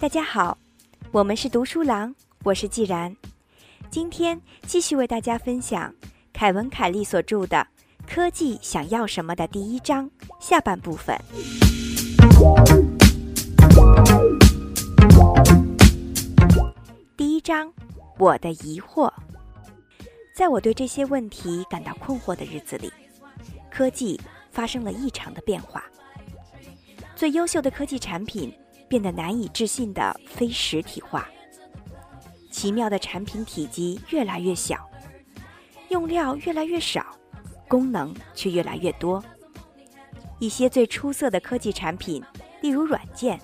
大家好，我们是读书郎，我是既然。今天继续为大家分享凯文·凯利所著的《科技想要什么》的第一章下半部分。第一章，我的疑惑。在我对这些问题感到困惑的日子里，科技发生了异常的变化。最优秀的科技产品变得难以置信的非实体化，奇妙的产品体积越来越小，用料越来越少，功能却越来越多。一些最出色的科技产品，例如软件，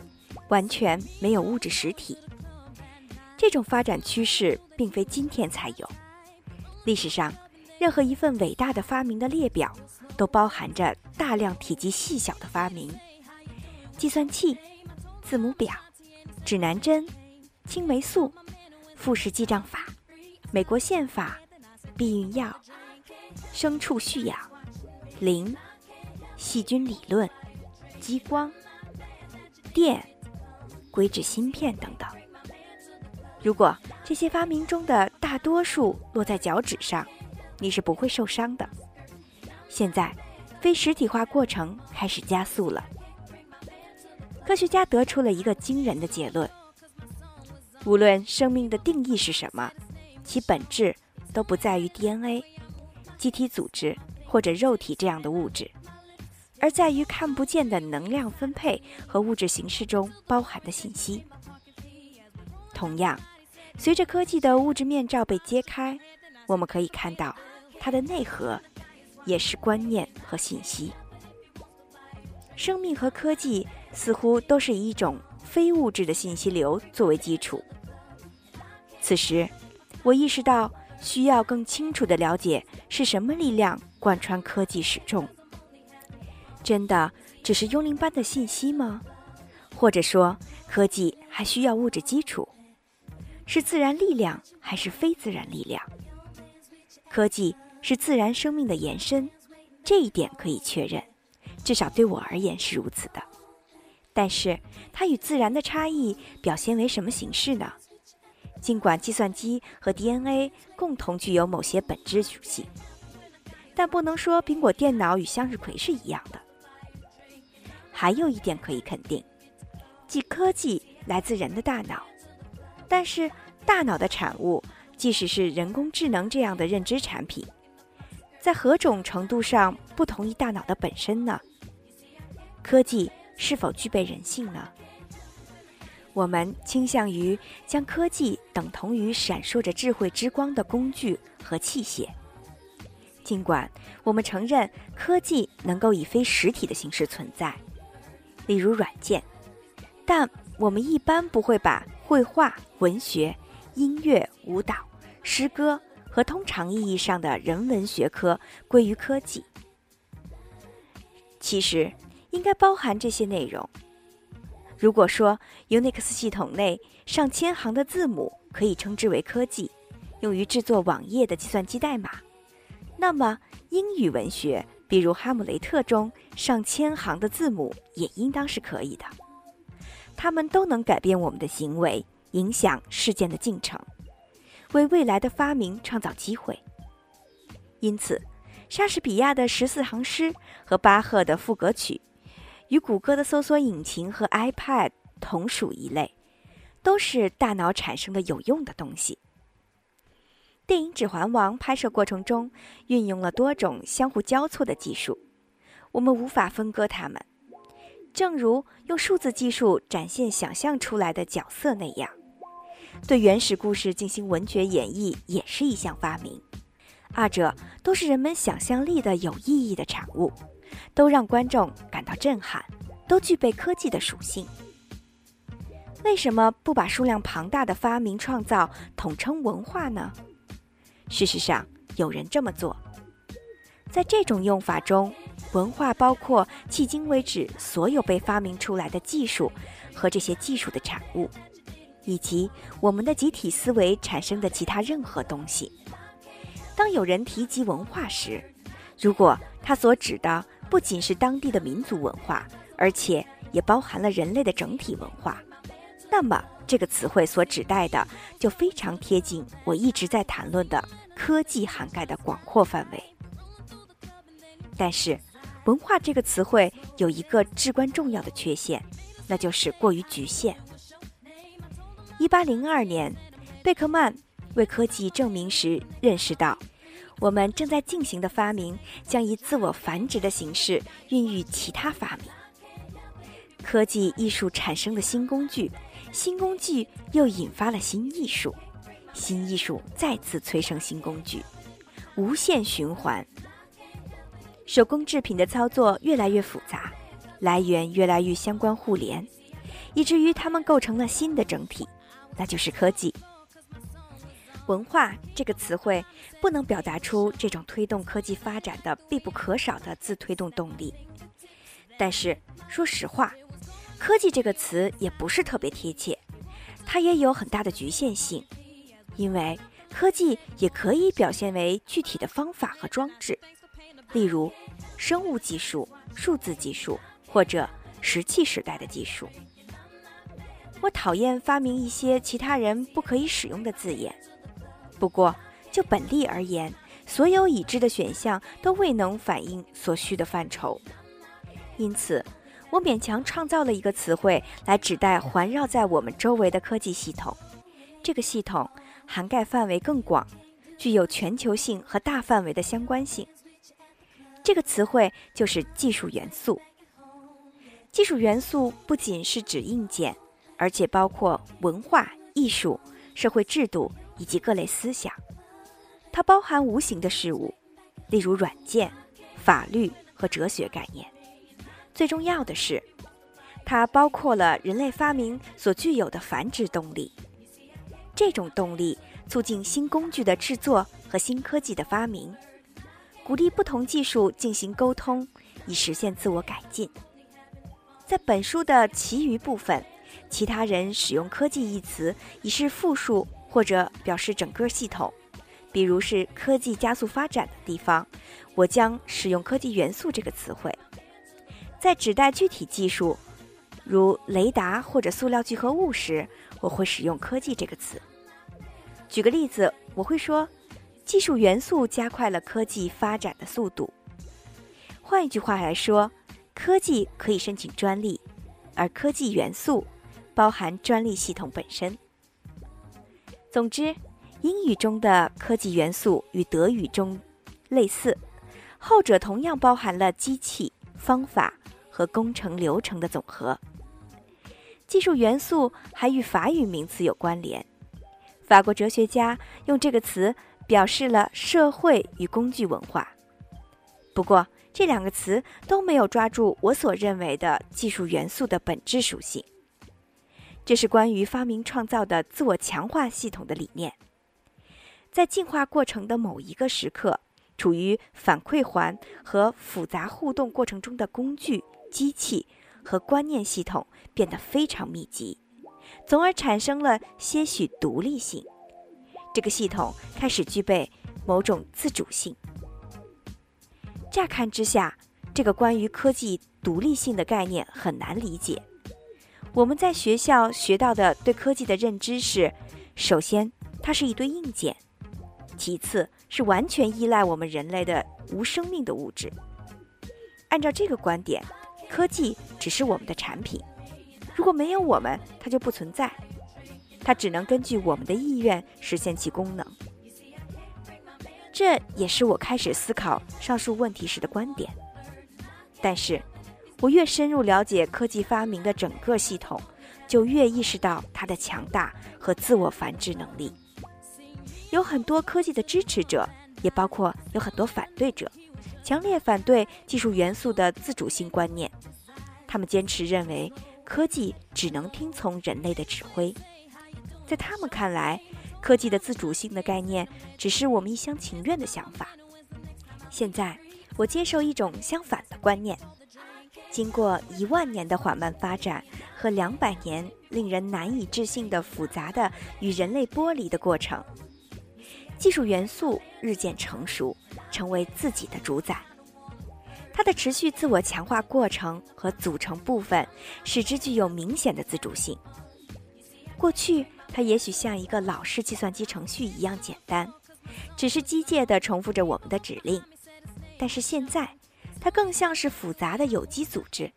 完全没有物质实体。这种发展趋势并非今天才有，历史上任何一份伟大的发明的列表都包含着大量体积细小的发明。计算器、字母表、指南针、青霉素、复式记账法、美国宪法、避孕药、牲畜蓄养、磷、细菌理论、激光、电、硅脂芯片等等。如果这些发明中的大多数落在脚趾上，你是不会受伤的。现在，非实体化过程开始加速了。科学家得出了一个惊人的结论：无论生命的定义是什么，其本质都不在于 DNA、机体组织或者肉体这样的物质，而在于看不见的能量分配和物质形式中包含的信息。同样，随着科技的物质面罩被揭开，我们可以看到它的内核也是观念和信息。生命和科技。似乎都是以一种非物质的信息流作为基础。此时，我意识到需要更清楚地了解是什么力量贯穿科技始终。真的只是幽灵般的信息吗？或者说，科技还需要物质基础？是自然力量还是非自然力量？科技是自然生命的延伸，这一点可以确认，至少对我而言是如此的。但是它与自然的差异表现为什么形式呢？尽管计算机和 DNA 共同具有某些本质属性，但不能说苹果电脑与向日葵是一样的。还有一点可以肯定，即科技来自人的大脑，但是大脑的产物，即使是人工智能这样的认知产品，在何种程度上不同于大脑的本身呢？科技。是否具备人性呢？我们倾向于将科技等同于闪烁着智慧之光的工具和器械。尽管我们承认科技能够以非实体的形式存在，例如软件，但我们一般不会把绘画、文学、音乐、舞蹈、诗歌和通常意义上的人文学科归于科技。其实。应该包含这些内容。如果说 Unix 系统内上千行的字母可以称之为科技，用于制作网页的计算机代码，那么英语文学，比如《哈姆雷特》中上千行的字母也应当是可以的。它们都能改变我们的行为，影响事件的进程，为未来的发明创造机会。因此，莎士比亚的十四行诗和巴赫的赋格曲。与谷歌的搜索引擎和 iPad 同属一类，都是大脑产生的有用的东西。电影《指环王》拍摄过程中运用了多种相互交错的技术，我们无法分割它们，正如用数字技术展现想象出来的角色那样。对原始故事进行文学演绎也是一项发明，二者都是人们想象力的有意义的产物。都让观众感到震撼，都具备科技的属性。为什么不把数量庞大的发明创造统称文化呢？事实上，有人这么做。在这种用法中，文化包括迄今为止所有被发明出来的技术和这些技术的产物，以及我们的集体思维产生的其他任何东西。当有人提及文化时，如果他所指的不仅是当地的民族文化，而且也包含了人类的整体文化，那么这个词汇所指代的就非常贴近我一直在谈论的科技涵盖的广阔范围。但是，文化这个词汇有一个至关重要的缺陷，那就是过于局限。一八零二年，贝克曼为科技证明时认识到。我们正在进行的发明将以自我繁殖的形式孕育其他发明。科技艺术产生的新工具，新工具又引发了新艺术，新艺术再次催生新工具，无限循环。手工制品的操作越来越复杂，来源越来越相关互联，以至于它们构成了新的整体，那就是科技。文化这个词汇不能表达出这种推动科技发展的必不可少的自推动动力。但是说实话，科技这个词也不是特别贴切，它也有很大的局限性，因为科技也可以表现为具体的方法和装置，例如生物技术、数字技术或者石器时代的技术。我讨厌发明一些其他人不可以使用的字眼。不过，就本例而言，所有已知的选项都未能反映所需的范畴，因此，我勉强创造了一个词汇来指代环绕在我们周围的科技系统。这个系统涵盖范围更广，具有全球性和大范围的相关性。这个词汇就是技术元素。技术元素不仅是指硬件，而且包括文化、艺术、社会制度。以及各类思想，它包含无形的事物，例如软件、法律和哲学概念。最重要的是，它包括了人类发明所具有的繁殖动力。这种动力促进新工具的制作和新科技的发明，鼓励不同技术进行沟通，以实现自我改进。在本书的其余部分，其他人使用“科技”一词已是复数。或者表示整个系统，比如是科技加速发展的地方，我将使用“科技元素”这个词汇；在指代具体技术，如雷达或者塑料聚合物时，我会使用“科技”这个词。举个例子，我会说，技术元素加快了科技发展的速度。换一句话来说，科技可以申请专利，而科技元素包含专利系统本身。总之，英语中的科技元素与德语中类似，后者同样包含了机器、方法和工程流程的总和。技术元素还与法语名词有关联，法国哲学家用这个词表示了社会与工具文化。不过，这两个词都没有抓住我所认为的技术元素的本质属性。这是关于发明创造的自我强化系统的理念。在进化过程的某一个时刻，处于反馈环和复杂互动过程中的工具、机器和观念系统变得非常密集，从而产生了些许独立性。这个系统开始具备某种自主性。乍看之下，这个关于科技独立性的概念很难理解。我们在学校学到的对科技的认知是：首先，它是一堆硬件；其次，是完全依赖我们人类的无生命的物质。按照这个观点，科技只是我们的产品，如果没有我们，它就不存在。它只能根据我们的意愿实现其功能。这也是我开始思考上述问题时的观点。但是。我越深入了解科技发明的整个系统，就越意识到它的强大和自我繁殖能力。有很多科技的支持者，也包括有很多反对者，强烈反对技术元素的自主性观念。他们坚持认为科技只能听从人类的指挥。在他们看来，科技的自主性的概念只是我们一厢情愿的想法。现在，我接受一种相反的观念。经过一万年的缓慢发展和两百年令人难以置信的复杂的与人类剥离的过程，技术元素日渐成熟，成为自己的主宰。它的持续自我强化过程和组成部分，使之具有明显的自主性。过去，它也许像一个老式计算机程序一样简单，只是机械地重复着我们的指令。但是现在，它更像是复杂的有机组织，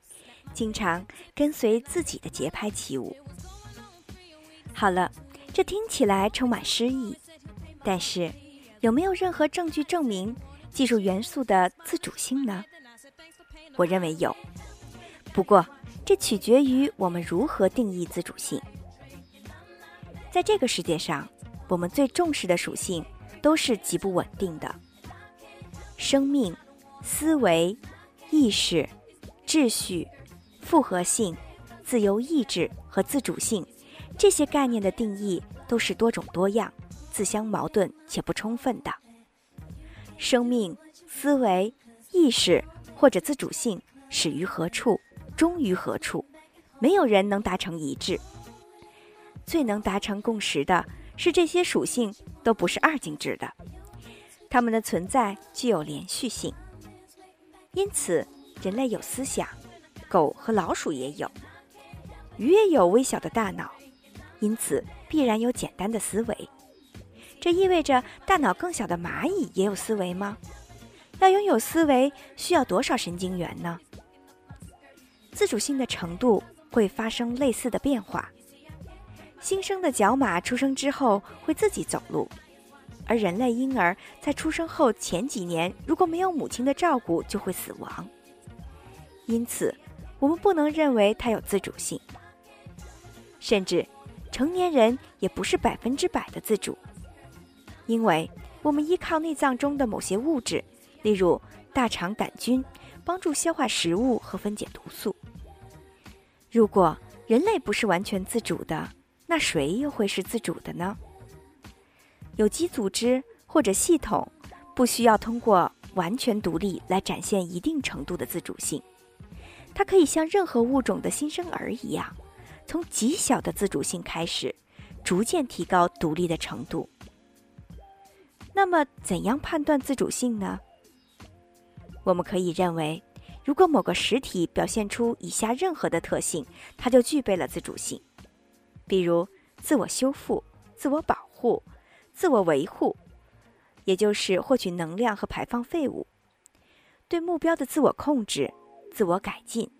经常跟随自己的节拍起舞。好了，这听起来充满诗意，但是有没有任何证据证明技术元素的自主性呢？我认为有，不过这取决于我们如何定义自主性。在这个世界上，我们最重视的属性都是极不稳定的。生命、思维、意识、秩序、复合性、自由意志和自主性这些概念的定义都是多种多样、自相矛盾且不充分的。生命、思维、意识。或者自主性始于何处，终于何处，没有人能达成一致。最能达成共识的是，这些属性都不是二进制的，它们的存在具有连续性。因此，人类有思想，狗和老鼠也有；鱼也有微小的大脑，因此必然有简单的思维。这意味着大脑更小的蚂蚁也有思维吗？要拥有思维，需要多少神经元呢？自主性的程度会发生类似的变化。新生的角马出生之后会自己走路，而人类婴儿在出生后前几年如果没有母亲的照顾就会死亡。因此，我们不能认为它有自主性。甚至，成年人也不是百分之百的自主，因为我们依靠内脏中的某些物质。例如，大肠杆菌帮助消化食物和分解毒素。如果人类不是完全自主的，那谁又会是自主的呢？有机组织或者系统不需要通过完全独立来展现一定程度的自主性，它可以像任何物种的新生儿一样，从极小的自主性开始，逐渐提高独立的程度。那么，怎样判断自主性呢？我们可以认为，如果某个实体表现出以下任何的特性，它就具备了自主性，比如自我修复、自我保护、自我维护，也就是获取能量和排放废物；对目标的自我控制、自我改进。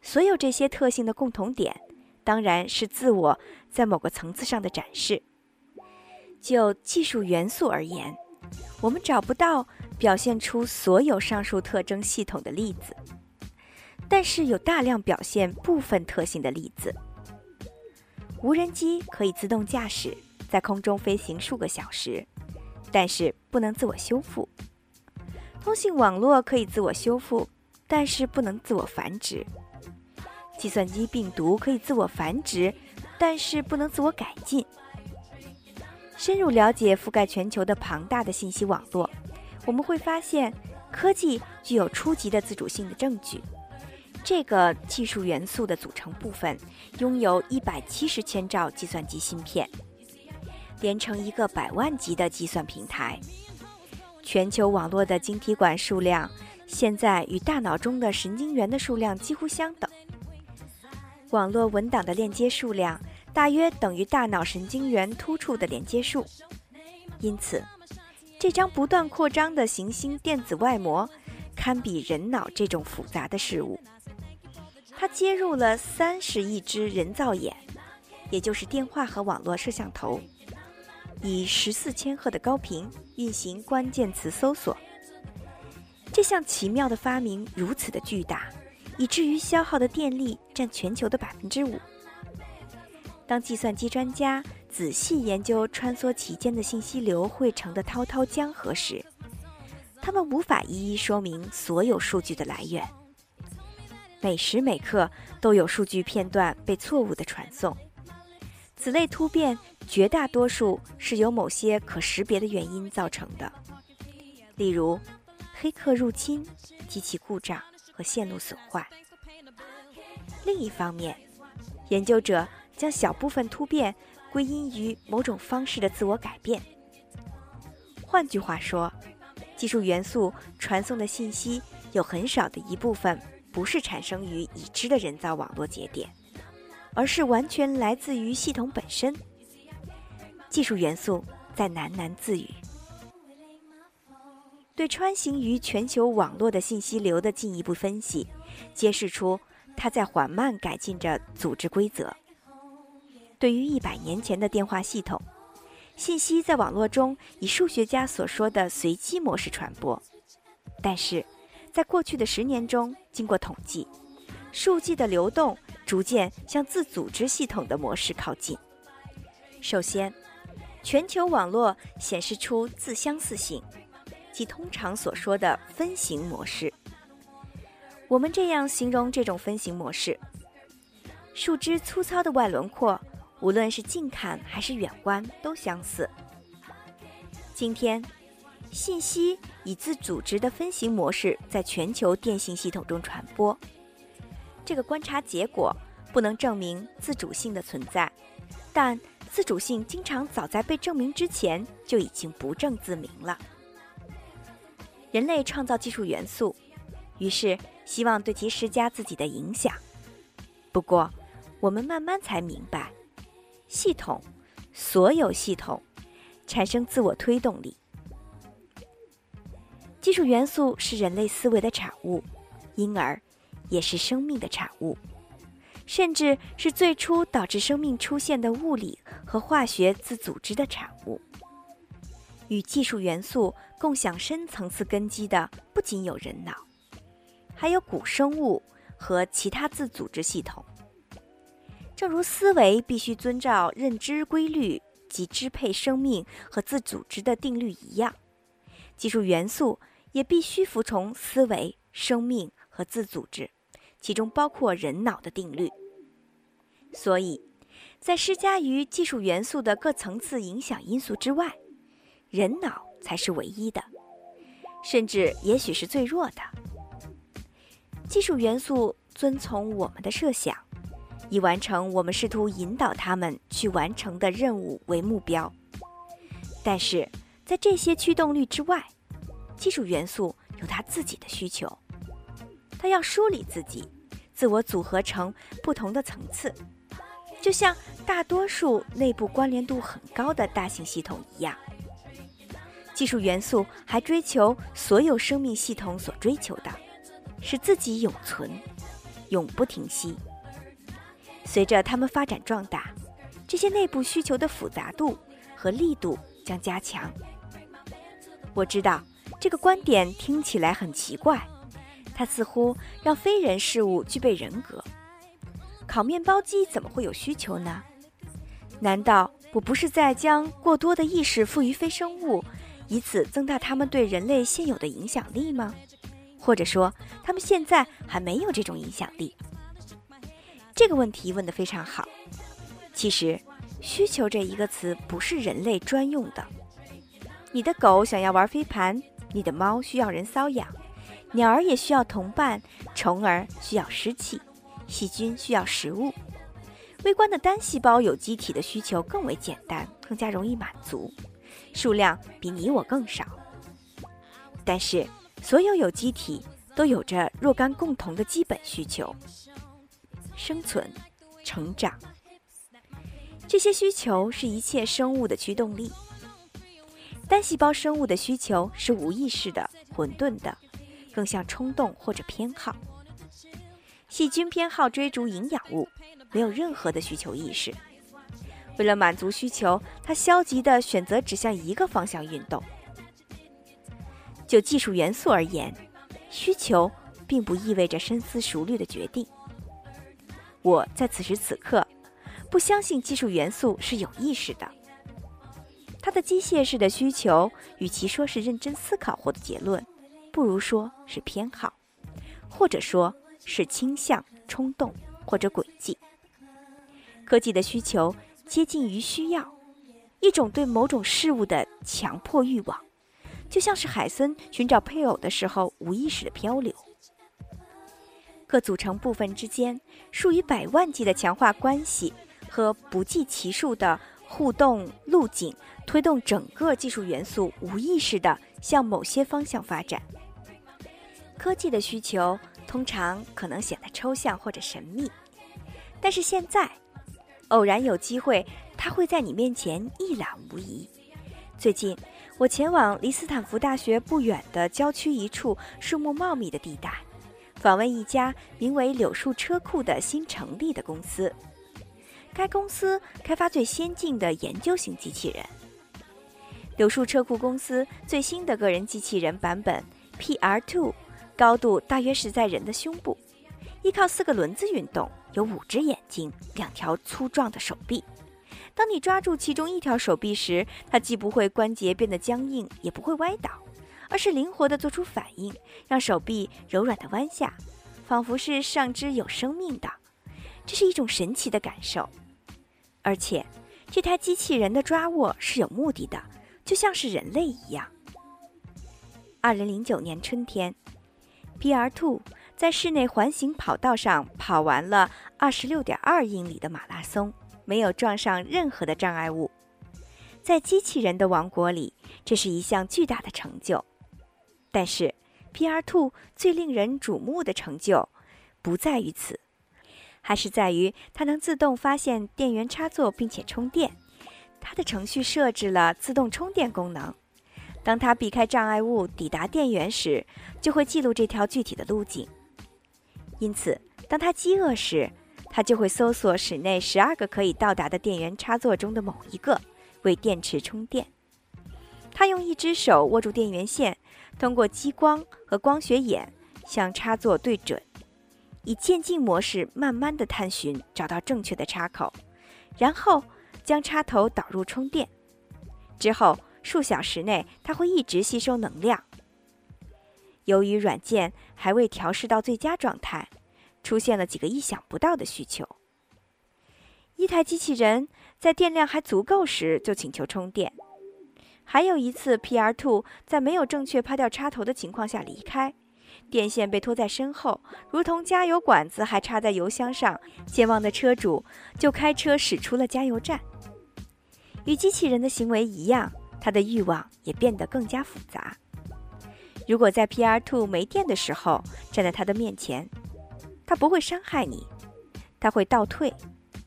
所有这些特性的共同点，当然是自我在某个层次上的展示。就技术元素而言，我们找不到。表现出所有上述特征系统的例子，但是有大量表现部分特性的例子。无人机可以自动驾驶，在空中飞行数个小时，但是不能自我修复。通信网络可以自我修复，但是不能自我繁殖。计算机病毒可以自我繁殖，但是不能自我改进。深入了解覆盖全球的庞大的信息网络。我们会发现，科技具有初级的自主性的证据。这个技术元素的组成部分拥有一百七十千兆计算机芯片，连成一个百万级的计算平台。全球网络的晶体管数量现在与大脑中的神经元的数量几乎相等。网络文档的链接数量大约等于大脑神经元突触的连接数，因此。这张不断扩张的行星电子外膜，堪比人脑这种复杂的事物。它接入了三十亿只人造眼，也就是电话和网络摄像头，以十四千赫的高频运行关键词搜索。这项奇妙的发明如此的巨大，以至于消耗的电力占全球的百分之五。当计算机专家。仔细研究穿梭其间的信息流汇成的滔滔江河时，他们无法一一说明所有数据的来源。每时每刻都有数据片段被错误的传送，此类突变绝大多数是由某些可识别的原因造成的，例如黑客入侵、机器故障和线路损坏。另一方面，研究者将小部分突变归因于某种方式的自我改变。换句话说，技术元素传送的信息有很少的一部分不是产生于已知的人造网络节点，而是完全来自于系统本身。技术元素在喃喃自语。对穿行于全球网络的信息流的进一步分析，揭示出它在缓慢改进着组织规则。对于一百年前的电话系统，信息在网络中以数学家所说的随机模式传播，但是，在过去的十年中，经过统计，数据的流动逐渐向自组织系统的模式靠近。首先，全球网络显示出自相似性，即通常所说的分形模式。我们这样形容这种分形模式：树枝粗糙的外轮廓，无论是近看还是远观都相似。今天，信息以自组织的分形模式在全球电信系统中传播。这个观察结果不能证明自主性的存在，但。自主性经常早在被证明之前就已经不证自明了。人类创造技术元素，于是希望对其施加自己的影响。不过，我们慢慢才明白，系统，所有系统，产生自我推动力。技术元素是人类思维的产物，因而也是生命的产物。甚至是最初导致生命出现的物理和化学自组织的产物。与技术元素共享深层次根基的，不仅有人脑，还有古生物和其他自组织系统。正如思维必须遵照认知规律及支配生命和自组织的定律一样，技术元素也必须服从思维、生命和自组织。其中包括人脑的定律，所以，在施加于技术元素的各层次影响因素之外，人脑才是唯一的，甚至也许是最弱的。技术元素遵从我们的设想，以完成我们试图引导他们去完成的任务为目标。但是在这些驱动力之外，技术元素有它自己的需求。它要梳理自己，自我组合成不同的层次，就像大多数内部关联度很高的大型系统一样。技术元素还追求所有生命系统所追求的，使自己永存，永不停息。随着它们发展壮大，这些内部需求的复杂度和力度将加强。我知道这个观点听起来很奇怪。它似乎让非人事物具备人格。烤面包机怎么会有需求呢？难道我不是在将过多的意识赋予非生物，以此增大他们对人类现有的影响力吗？或者说，他们现在还没有这种影响力？这个问题问得非常好。其实，“需求”这一个词不是人类专用的。你的狗想要玩飞盘，你的猫需要人搔痒。鸟儿也需要同伴，虫儿需要湿气，细菌需要食物。微观的单细胞有机体的需求更为简单，更加容易满足，数量比你我更少。但是，所有有机体都有着若干共同的基本需求：生存、成长。这些需求是一切生物的驱动力。单细胞生物的需求是无意识的、混沌的。更像冲动或者偏好。细菌偏好追逐营养物，没有任何的需求意识。为了满足需求，它消极地选择只向一个方向运动。就技术元素而言，需求并不意味着深思熟虑的决定。我在此时此刻不相信技术元素是有意识的。它的机械式的需求，与其说是认真思考后的结论。不如说是偏好，或者说是倾向、冲动或者轨迹。科技的需求接近于需要，一种对某种事物的强迫欲望，就像是海森寻找配偶的时候无意识的漂流。各组成部分之间数以百万计的强化关系和不计其数的互动路径，推动整个技术元素无意识地向某些方向发展。科技的需求通常可能显得抽象或者神秘，但是现在，偶然有机会，它会在你面前一览无遗。最近，我前往离斯坦福大学不远的郊区一处树木茂密的地带。访问一家名为“柳树车库”的新成立的公司，该公司开发最先进的研究型机器人。柳树车库公司最新的个人机器人版本 PR2，高度大约是在人的胸部，依靠四个轮子运动，有五只眼睛，两条粗壮的手臂。当你抓住其中一条手臂时，它既不会关节变得僵硬，也不会歪倒。而是灵活地做出反应，让手臂柔软地弯下，仿佛是上肢有生命的。这是一种神奇的感受。而且，这台机器人的抓握是有目的的，就像是人类一样。二零零九年春天，PR Two 在室内环形跑道上跑完了二十六点二英里的马拉松，没有撞上任何的障碍物。在机器人的王国里，这是一项巨大的成就。但是，PR Two 最令人瞩目的成就不在于此，还是在于它能自动发现电源插座并且充电。它的程序设置了自动充电功能，当它避开障碍物抵达电源时，就会记录这条具体的路径。因此，当它饥饿时，它就会搜索室内十二个可以到达的电源插座中的某一个，为电池充电。它用一只手握住电源线。通过激光和光学眼向插座对准，以渐进模式慢慢的探寻，找到正确的插口，然后将插头导入充电。之后数小时内，它会一直吸收能量。由于软件还未调试到最佳状态，出现了几个意想不到的需求。一台机器人在电量还足够时就请求充电。还有一次，PR2 在没有正确抛掉插头的情况下离开，电线被拖在身后，如同加油管子还插在油箱上。健忘的车主就开车驶出了加油站。与机器人的行为一样，它的欲望也变得更加复杂。如果在 PR Two 没电的时候站在它的面前，它不会伤害你，它会倒退，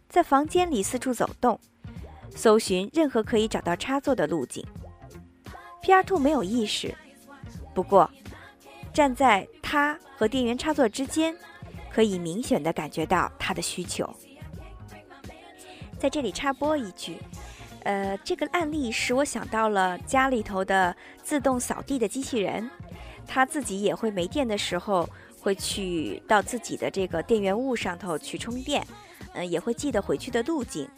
在房间里四处走动，搜寻任何可以找到插座的路径。PR Two 没有意识，不过站在它和电源插座之间，可以明显的感觉到它的需求。在这里插播一句，呃，这个案例使我想到了家里头的自动扫地的机器人，它自己也会没电的时候，会去到自己的这个电源物上头去充电，嗯，也会记得回去的路径。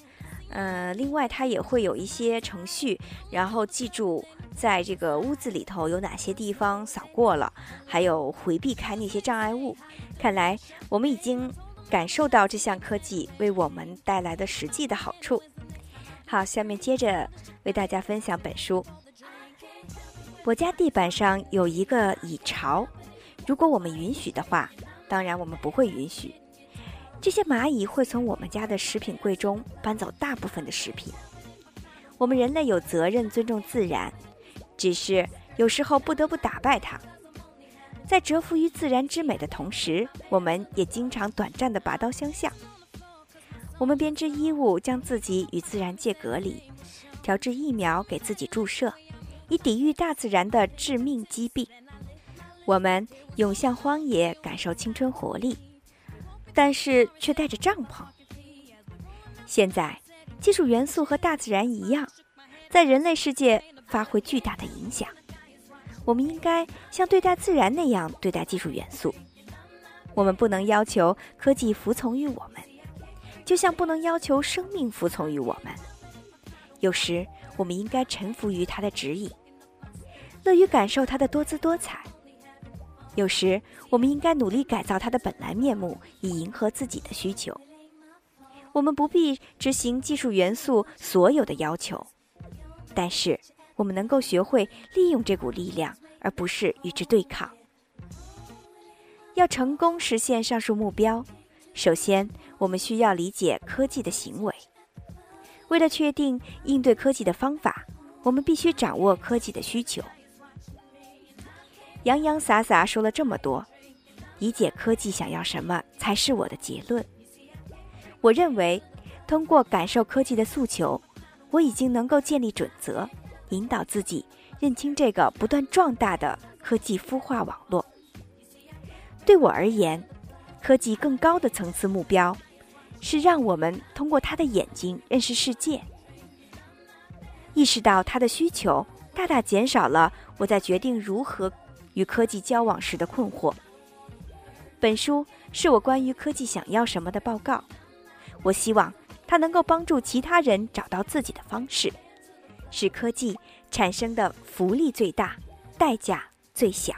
呃，另外它也会有一些程序，然后记住在这个屋子里头有哪些地方扫过了，还有回避开那些障碍物。看来我们已经感受到这项科技为我们带来的实际的好处。好，下面接着为大家分享本书。我家地板上有一个蚁巢，如果我们允许的话，当然我们不会允许。这些蚂蚁会从我们家的食品柜中搬走大部分的食品。我们人类有责任尊重自然，只是有时候不得不打败它。在折服于自然之美的同时，我们也经常短暂的拔刀相向。我们编织衣物，将自己与自然界隔离；调制疫苗给自己注射，以抵御大自然的致命疾病。我们涌向荒野，感受青春活力。但是却带着帐篷。现在，技术元素和大自然一样，在人类世界发挥巨大的影响。我们应该像对待自然那样对待技术元素。我们不能要求科技服从于我们，就像不能要求生命服从于我们。有时，我们应该臣服于它的指引，乐于感受它的多姿多彩。有时，我们应该努力改造它的本来面目，以迎合自己的需求。我们不必执行技术元素所有的要求，但是我们能够学会利用这股力量，而不是与之对抗。要成功实现上述目标，首先我们需要理解科技的行为。为了确定应对科技的方法，我们必须掌握科技的需求。洋洋洒洒说了这么多，理解科技想要什么才是我的结论。我认为，通过感受科技的诉求，我已经能够建立准则，引导自己认清这个不断壮大的科技孵化网络。对我而言，科技更高的层次目标，是让我们通过他的眼睛认识世界，意识到他的需求，大大减少了我在决定如何与科技交往时的困惑。本书是我关于科技想要什么的报告，我希望它能够帮助其他人找到自己的方式，使科技产生的福利最大，代价最小。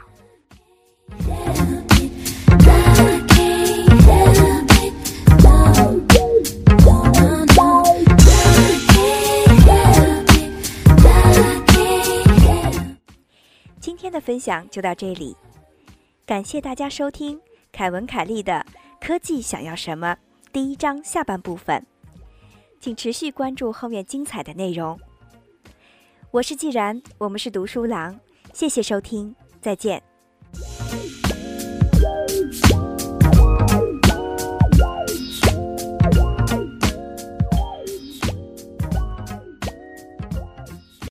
的分享就到这里，感谢大家收听凯文·凯利的《科技想要什么》第一章下半部分，请持续关注后面精彩的内容。我是既然，我们是读书郎，谢谢收听，再见。